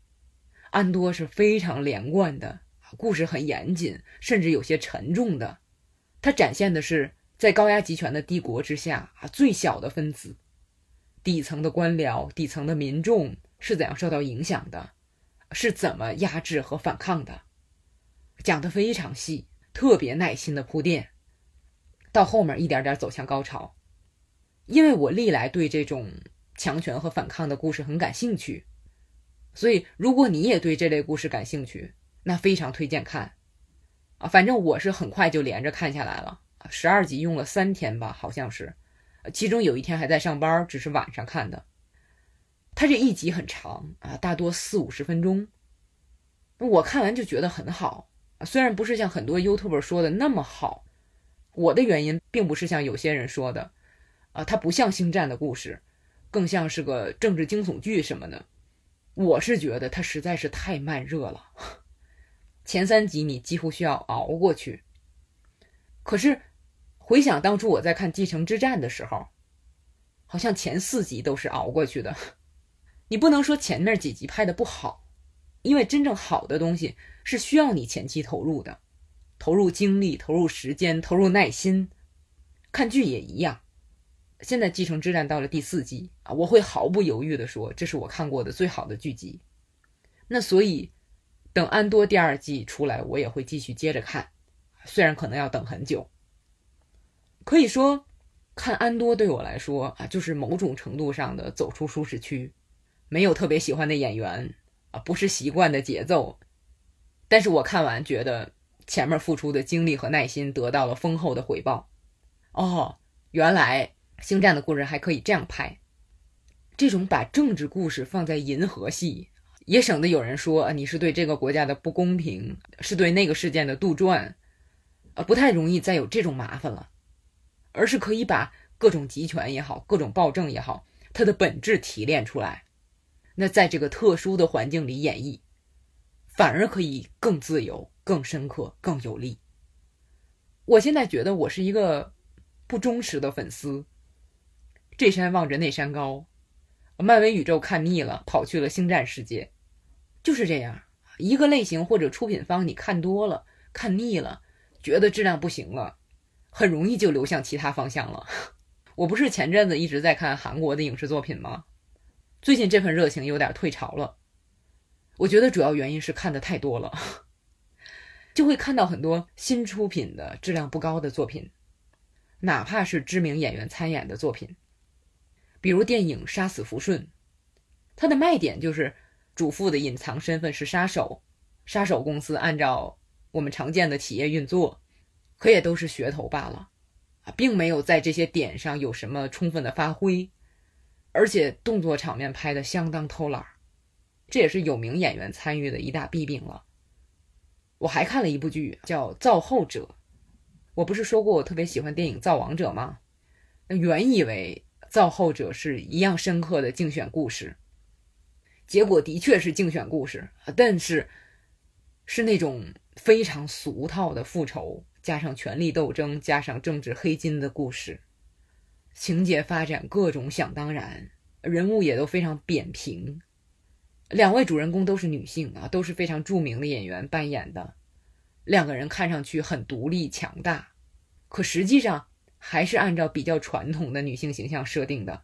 安多是非常连贯的，故事很严谨，甚至有些沉重的。它展现的是在高压集权的帝国之下啊，最小的分子，底层的官僚、底层的民众是怎样受到影响的，是怎么压制和反抗的，讲得非常细，特别耐心的铺垫。到后面一点点走向高潮，因为我历来对这种强权和反抗的故事很感兴趣。所以，如果你也对这类故事感兴趣，那非常推荐看。啊，反正我是很快就连着看下来了，十二集用了三天吧，好像是，其中有一天还在上班，只是晚上看的。它这一集很长啊，大多四五十分钟。我看完就觉得很好，虽然不是像很多 YouTuber 说的那么好。我的原因并不是像有些人说的，啊，它不像星战的故事，更像是个政治惊悚剧什么的。我是觉得它实在是太慢热了，[laughs] 前三集你几乎需要熬过去。可是回想当初我在看《继承之战》的时候，好像前四集都是熬过去的。[laughs] 你不能说前面几集拍的不好，因为真正好的东西是需要你前期投入的，投入精力、投入时间、投入耐心。看剧也一样。现在《继承之战》到了第四季啊，我会毫不犹豫地说，这是我看过的最好的剧集。那所以，等《安多》第二季出来，我也会继续接着看，虽然可能要等很久。可以说，看《安多》对我来说啊，就是某种程度上的走出舒适区。没有特别喜欢的演员啊，不是习惯的节奏，但是我看完觉得前面付出的精力和耐心得到了丰厚的回报。哦，原来。星战的故事还可以这样拍，这种把政治故事放在银河系，也省得有人说你是对这个国家的不公平，是对那个事件的杜撰，呃，不太容易再有这种麻烦了，而是可以把各种集权也好，各种暴政也好，它的本质提炼出来，那在这个特殊的环境里演绎，反而可以更自由、更深刻、更有力。我现在觉得我是一个不忠实的粉丝。这山望着那山高，漫威宇宙看腻了，跑去了星战世界，就是这样。一个类型或者出品方，你看多了，看腻了，觉得质量不行了，很容易就流向其他方向了。[laughs] 我不是前阵子一直在看韩国的影视作品吗？最近这份热情有点退潮了。我觉得主要原因是看的太多了，就会看到很多新出品的质量不高的作品，哪怕是知名演员参演的作品。比如电影《杀死福顺》，它的卖点就是主妇的隐藏身份是杀手，杀手公司按照我们常见的企业运作，可也都是噱头罢了，啊，并没有在这些点上有什么充分的发挥，而且动作场面拍的相当偷懒，这也是有名演员参与的一大弊病了。我还看了一部剧叫《造后者》，我不是说过我特别喜欢电影《造王者》吗？原以为。造后者是一样深刻的竞选故事，结果的确是竞选故事，但是是那种非常俗套的复仇，加上权力斗争，加上政治黑金的故事，情节发展各种想当然，人物也都非常扁平。两位主人公都是女性啊，都是非常著名的演员扮演的，两个人看上去很独立强大，可实际上。还是按照比较传统的女性形象设定的，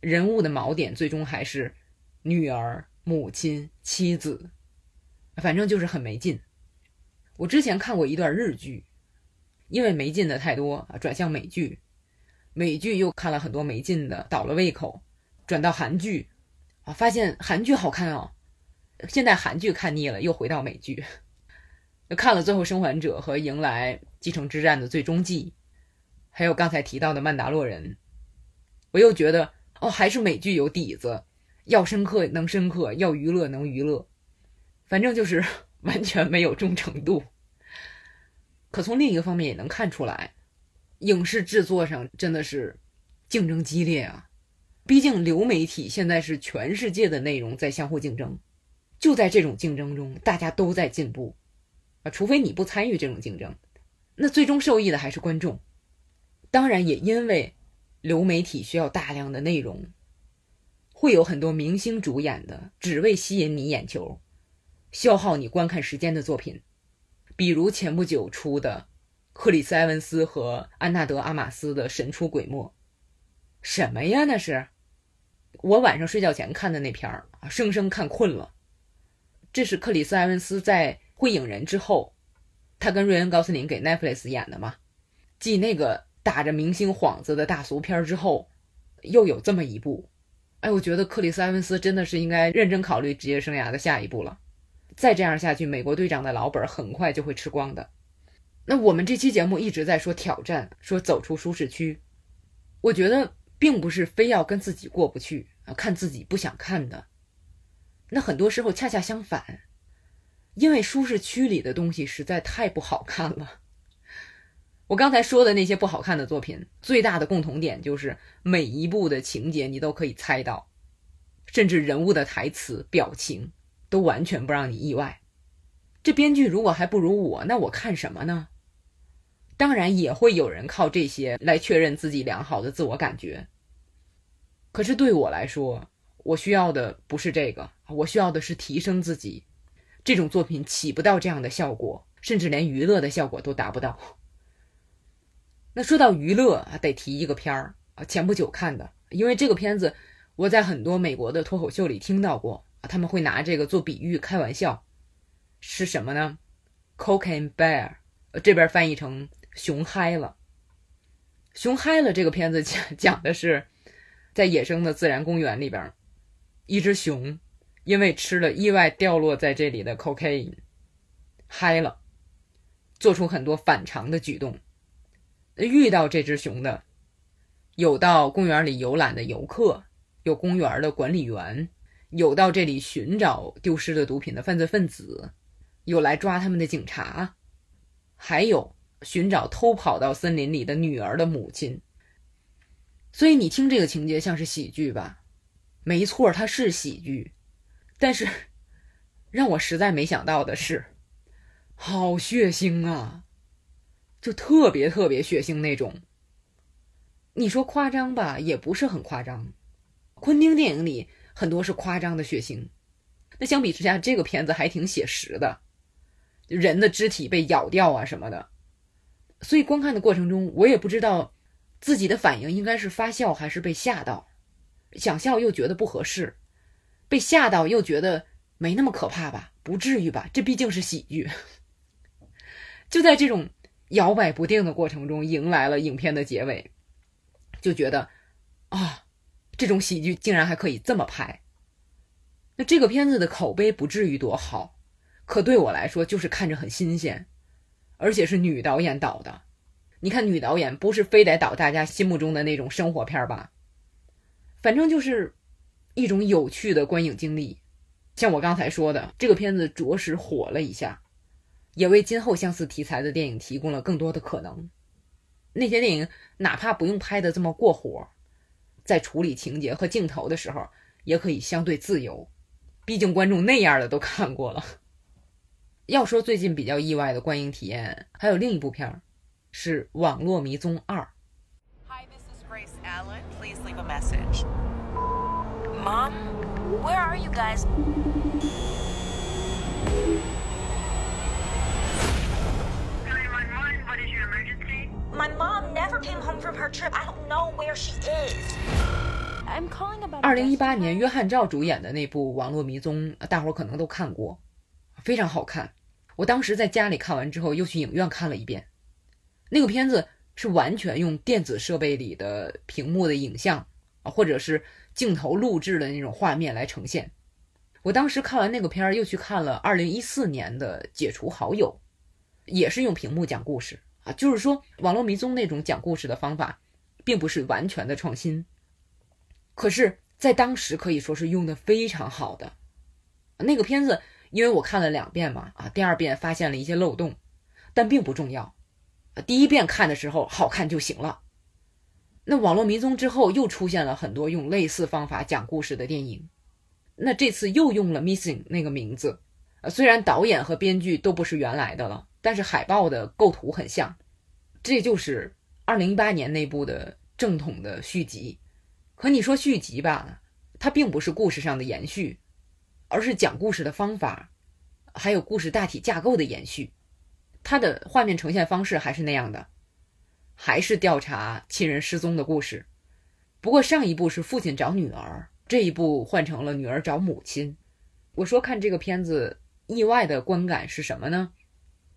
人物的锚点最终还是女儿、母亲、妻子，反正就是很没劲。我之前看过一段日剧，因为没劲的太多啊，转向美剧，美剧又看了很多没劲的，倒了胃口，转到韩剧，啊，发现韩剧好看哦。现在韩剧看腻了，又回到美剧，看了《最后生还者》和《迎来继承之战》的最终季。还有刚才提到的《曼达洛人》，我又觉得哦，还是美剧有底子，要深刻能深刻，要娱乐能娱乐，反正就是 [laughs] 完全没有忠诚度。可从另一个方面也能看出来，影视制作上真的是竞争激烈啊！毕竟流媒体现在是全世界的内容在相互竞争，就在这种竞争中，大家都在进步啊！除非你不参与这种竞争，那最终受益的还是观众。当然，也因为流媒体需要大量的内容，会有很多明星主演的，只为吸引你眼球、消耗你观看时间的作品，比如前不久出的克里斯·埃文斯和安纳德·阿玛斯的《神出鬼没》。什么呀？那是我晚上睡觉前看的那片儿啊，生生看困了。这是克里斯·埃文斯在《会影人》之后，他跟瑞恩·高斯林给 Netflix 演的嘛，继那个。打着明星幌子的大俗片之后，又有这么一部，哎，我觉得克里斯·埃文斯真的是应该认真考虑职业生涯的下一步了。再这样下去，美国队长的老本很快就会吃光的。那我们这期节目一直在说挑战，说走出舒适区。我觉得并不是非要跟自己过不去啊，看自己不想看的。那很多时候恰恰相反，因为舒适区里的东西实在太不好看了。我刚才说的那些不好看的作品，最大的共同点就是每一部的情节你都可以猜到，甚至人物的台词、表情都完全不让你意外。这编剧如果还不如我，那我看什么呢？当然也会有人靠这些来确认自己良好的自我感觉。可是对我来说，我需要的不是这个，我需要的是提升自己。这种作品起不到这样的效果，甚至连娱乐的效果都达不到。那说到娱乐啊，得提一个片儿啊，前不久看的，因为这个片子我在很多美国的脱口秀里听到过，他们会拿这个做比喻开玩笑，是什么呢？Cocaine Bear，这边翻译成熊嗨了。熊嗨了这个片子讲讲的是，在野生的自然公园里边，一只熊因为吃了意外掉落在这里的 cocaine，嗨了，做出很多反常的举动。遇到这只熊的，有到公园里游览的游客，有公园的管理员，有到这里寻找丢失的毒品的犯罪分子，有来抓他们的警察，还有寻找偷跑到森林里的女儿的母亲。所以你听这个情节像是喜剧吧？没错，它是喜剧，但是让我实在没想到的是，好血腥啊！就特别特别血腥那种。你说夸张吧，也不是很夸张。昆汀电影里很多是夸张的血腥，那相比之下，这个片子还挺写实的，人的肢体被咬掉啊什么的。所以观看的过程中，我也不知道自己的反应应该是发笑还是被吓到，想笑又觉得不合适，被吓到又觉得没那么可怕吧，不至于吧？这毕竟是喜剧。[laughs] 就在这种。摇摆不定的过程中，迎来了影片的结尾，就觉得啊，这种喜剧竟然还可以这么拍。那这个片子的口碑不至于多好，可对我来说就是看着很新鲜，而且是女导演导的。你看，女导演不是非得导大家心目中的那种生活片吧？反正就是一种有趣的观影经历。像我刚才说的，这个片子着实火了一下。也为今后相似题材的电影提供了更多的可能。那些电影哪怕不用拍的这么过火，在处理情节和镜头的时候，也可以相对自由。毕竟观众那样的都看过了。[laughs] 要说最近比较意外的观影体验，还有另一部片儿，是《网络迷踪二》。Hi, this is Grace Allen. Please leave a message. Mom, where are you guys? My mom never came home from her trip. I don't know where she is. I'm calling about. 二零一八年，约翰赵主演的那部《网络迷踪》，大伙儿可能都看过，非常好看。我当时在家里看完之后，又去影院看了一遍。那个片子是完全用电子设备里的屏幕的影像啊，或者是镜头录制的那种画面来呈现。我当时看完那个片儿，又去看了二零一四年的《解除好友》，也是用屏幕讲故事。啊，就是说，网络迷踪那种讲故事的方法，并不是完全的创新，可是，在当时可以说是用的非常好的。那个片子，因为我看了两遍嘛，啊，第二遍发现了一些漏洞，但并不重要。第一遍看的时候好看就行了。那网络迷踪之后，又出现了很多用类似方法讲故事的电影，那这次又用了 Missing 那个名字，虽然导演和编剧都不是原来的了。但是海报的构图很像，这就是二零一八年那部的正统的续集。可你说续集吧，它并不是故事上的延续，而是讲故事的方法，还有故事大体架构的延续。它的画面呈现方式还是那样的，还是调查亲人失踪的故事。不过上一部是父亲找女儿，这一部换成了女儿找母亲。我说看这个片子，意外的观感是什么呢？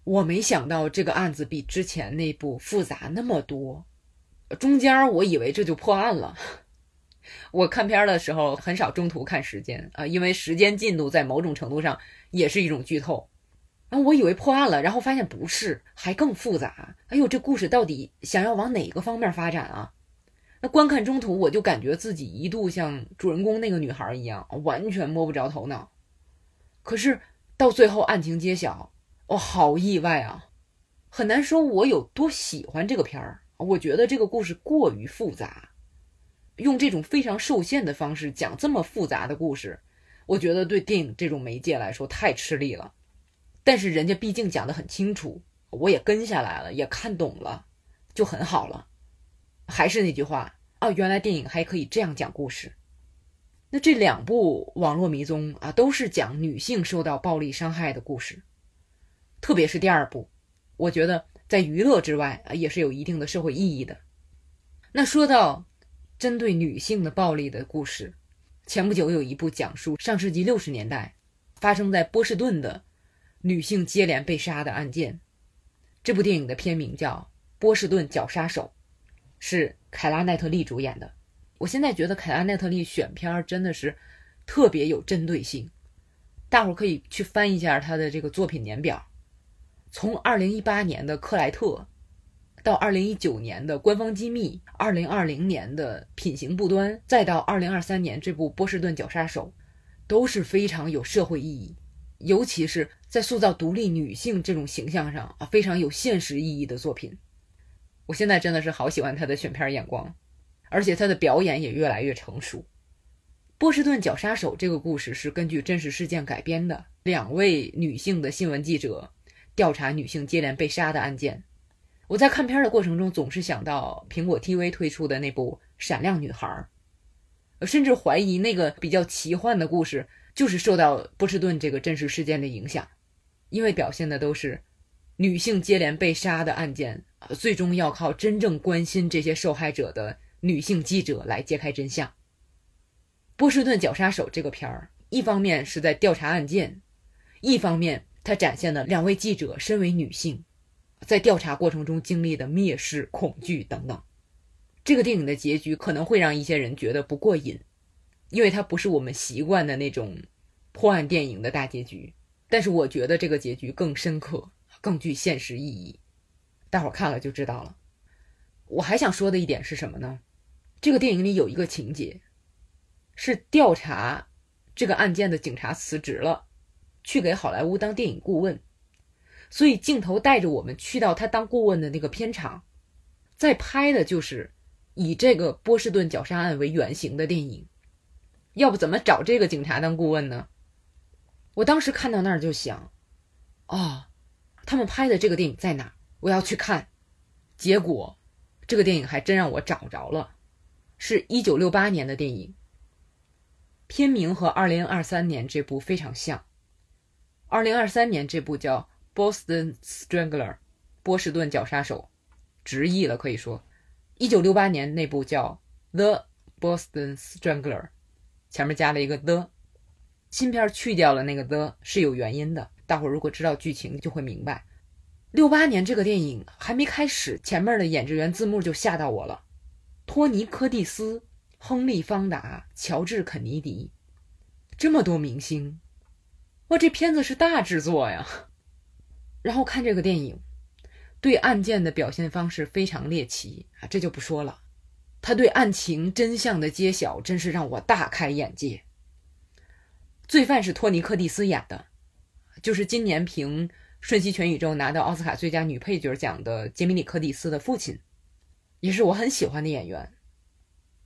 我没想到这个案子比之前那部复杂那么多，中间我以为这就破案了，[laughs] 我看片儿的时候很少中途看时间啊，因为时间进度在某种程度上也是一种剧透。啊，我以为破案了，然后发现不是，还更复杂。哎呦，这故事到底想要往哪个方面发展啊？那观看中途，我就感觉自己一度像主人公那个女孩一样，完全摸不着头脑。可是到最后案情揭晓，我好意外啊！很难说我有多喜欢这个片儿。我觉得这个故事过于复杂，用这种非常受限的方式讲这么复杂的故事，我觉得对电影这种媒介来说太吃力了。但是人家毕竟讲得很清楚，我也跟下来了，也看懂了，就很好了。还是那句话啊，原来电影还可以这样讲故事。那这两部网络迷踪啊，都是讲女性受到暴力伤害的故事，特别是第二部，我觉得在娱乐之外啊，也是有一定的社会意义的。那说到针对女性的暴力的故事，前不久有一部讲述上世纪六十年代发生在波士顿的。女性接连被杀的案件，这部电影的片名叫《波士顿绞杀手》，是凯拉奈特利主演的。我现在觉得凯拉奈特利选片儿真的是特别有针对性，大伙儿可以去翻一下她的这个作品年表，从二零一八年的《克莱特》，到二零一九年的《官方机密》，二零二零年的《品行不端》，再到二零二三年这部《波士顿绞杀手》，都是非常有社会意义。尤其是在塑造独立女性这种形象上啊，非常有现实意义的作品。我现在真的是好喜欢他的选片眼光，而且他的表演也越来越成熟。波士顿绞杀手这个故事是根据真实事件改编的，两位女性的新闻记者调查女性接连被杀的案件。我在看片的过程中总是想到苹果 TV 推出的那部《闪亮女孩》，甚至怀疑那个比较奇幻的故事。就是受到波士顿这个真实事件的影响，因为表现的都是女性接连被杀的案件，最终要靠真正关心这些受害者的女性记者来揭开真相。波士顿绞杀手这个片儿，一方面是在调查案件，一方面它展现了两位记者身为女性，在调查过程中经历的蔑视、恐惧等等。这个电影的结局可能会让一些人觉得不过瘾。因为它不是我们习惯的那种破案电影的大结局，但是我觉得这个结局更深刻，更具现实意义。大伙儿看了就知道了。我还想说的一点是什么呢？这个电影里有一个情节，是调查这个案件的警察辞职了，去给好莱坞当电影顾问，所以镜头带着我们去到他当顾问的那个片场，在拍的就是以这个波士顿绞杀案为原型的电影。要不怎么找这个警察当顾问呢？我当时看到那儿就想，哦，他们拍的这个电影在哪？我要去看。结果，这个电影还真让我找着了，是一九六八年的电影。片名和二零二三年这部非常像。二零二三年这部叫《Boston Strangler》，波士顿绞杀手，直译了可以说。一九六八年那部叫《The Boston Strangler》。前面加了一个 The，新片去掉了那个的，是有原因的。大伙如果知道剧情，就会明白。六八年这个电影还没开始，前面的演职员字幕就吓到我了：托尼·柯蒂斯、亨利·方达、乔治·肯尼迪，这么多明星，哇，这片子是大制作呀！然后看这个电影，对案件的表现方式非常猎奇啊，这就不说了。他对案情真相的揭晓，真是让我大开眼界。罪犯是托尼·克蒂斯演的，就是今年凭《瞬息全宇宙》拿到奥斯卡最佳女配角奖的杰米里·柯蒂斯的父亲，也是我很喜欢的演员。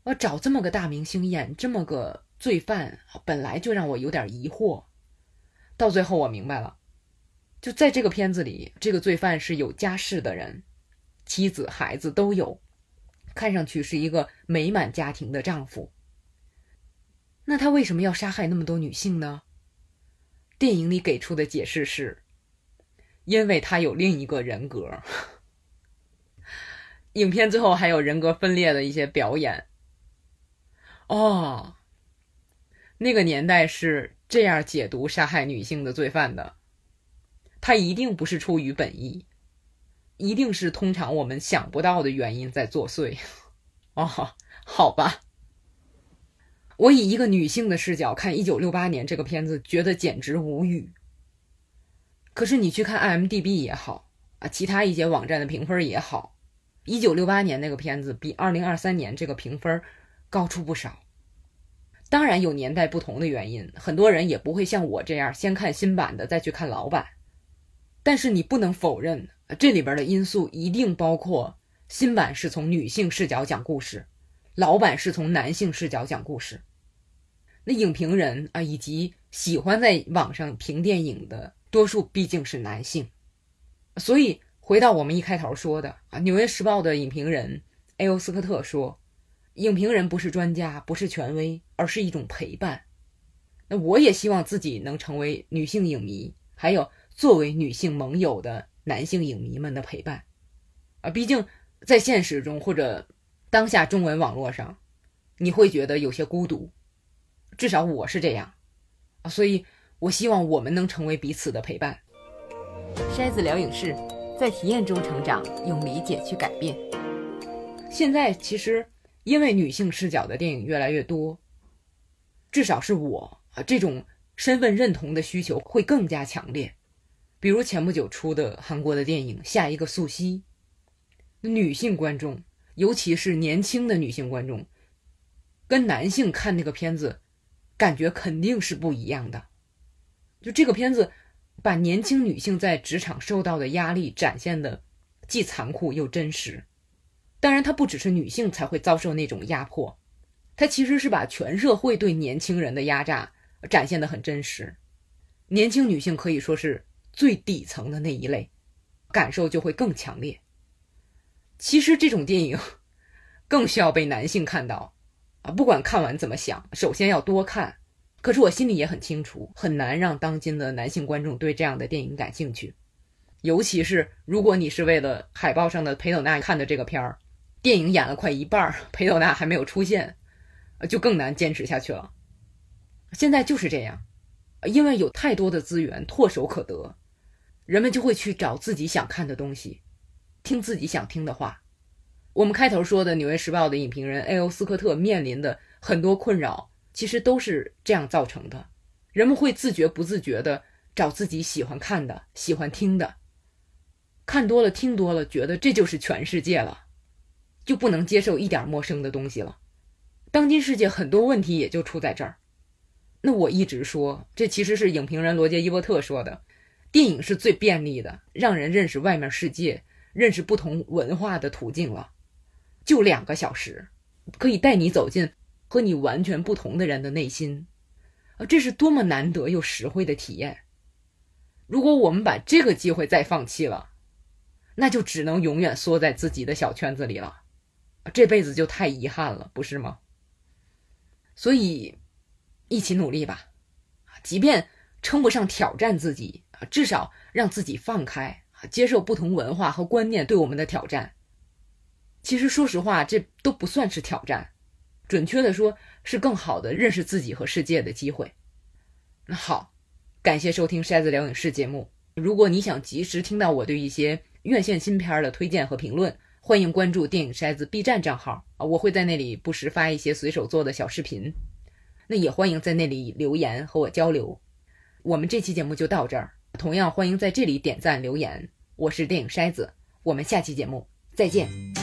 我找这么个大明星演这么个罪犯，本来就让我有点疑惑。到最后我明白了，就在这个片子里，这个罪犯是有家室的人，妻子、孩子都有。看上去是一个美满家庭的丈夫，那他为什么要杀害那么多女性呢？电影里给出的解释是，因为他有另一个人格。影片最后还有人格分裂的一些表演。哦，那个年代是这样解读杀害女性的罪犯的，他一定不是出于本意。一定是通常我们想不到的原因在作祟，哦，好吧。我以一个女性的视角看《一九六八年》这个片子，觉得简直无语。可是你去看 IMDB 也好啊，其他一些网站的评分也好，《一九六八年》那个片子比二零二三年这个评分高出不少。当然有年代不同的原因，很多人也不会像我这样先看新版的再去看老版。但是你不能否认，这里边的因素一定包括新版是从女性视角讲故事，老版是从男性视角讲故事。那影评人啊，以及喜欢在网上评电影的多数毕竟是男性，所以回到我们一开头说的啊，《纽约时报》的影评人艾欧斯科特说：“影评人不是专家，不是权威，而是一种陪伴。”那我也希望自己能成为女性影迷，还有作为女性盟友的男性影迷们的陪伴啊。毕竟在现实中或者当下中文网络上，你会觉得有些孤独。至少我是这样，啊，所以我希望我们能成为彼此的陪伴。筛子聊影视，在体验中成长，用理解去改变。现在其实因为女性视角的电影越来越多，至少是我啊这种身份认同的需求会更加强烈。比如前不久出的韩国的电影《下一个素汐》，女性观众，尤其是年轻的女性观众，跟男性看那个片子。感觉肯定是不一样的。就这个片子，把年轻女性在职场受到的压力展现的既残酷又真实。当然，它不只是女性才会遭受那种压迫，它其实是把全社会对年轻人的压榨展现的很真实。年轻女性可以说是最底层的那一类，感受就会更强烈。其实这种电影 [laughs] 更需要被男性看到。啊，不管看完怎么想，首先要多看。可是我心里也很清楚，很难让当今的男性观众对这样的电影感兴趣。尤其是如果你是为了海报上的裴斗娜看的这个片儿，电影演了快一半，裴斗娜还没有出现，就更难坚持下去了。现在就是这样，因为有太多的资源唾手可得，人们就会去找自己想看的东西，听自己想听的话。我们开头说的《纽约时报》的影评人 A.O. 斯科特面临的很多困扰，其实都是这样造成的。人们会自觉不自觉地找自己喜欢看的、喜欢听的，看多了、听多了，觉得这就是全世界了，就不能接受一点陌生的东西了。当今世界很多问题也就出在这儿。那我一直说，这其实是影评人罗杰·伊伯特说的：电影是最便利的，让人认识外面世界、认识不同文化的途径了。就两个小时，可以带你走进和你完全不同的人的内心，啊，这是多么难得又实惠的体验！如果我们把这个机会再放弃了，那就只能永远缩在自己的小圈子里了，这辈子就太遗憾了，不是吗？所以，一起努力吧，即便称不上挑战自己啊，至少让自己放开啊，接受不同文化和观念对我们的挑战。其实，说实话，这都不算是挑战，准确的说，是更好的认识自己和世界的机会。那好，感谢收听筛子聊影视节目。如果你想及时听到我对一些院线新片的推荐和评论，欢迎关注电影筛子 B 站账号啊，我会在那里不时发一些随手做的小视频。那也欢迎在那里留言和我交流。我们这期节目就到这儿，同样欢迎在这里点赞留言。我是电影筛子，我们下期节目再见。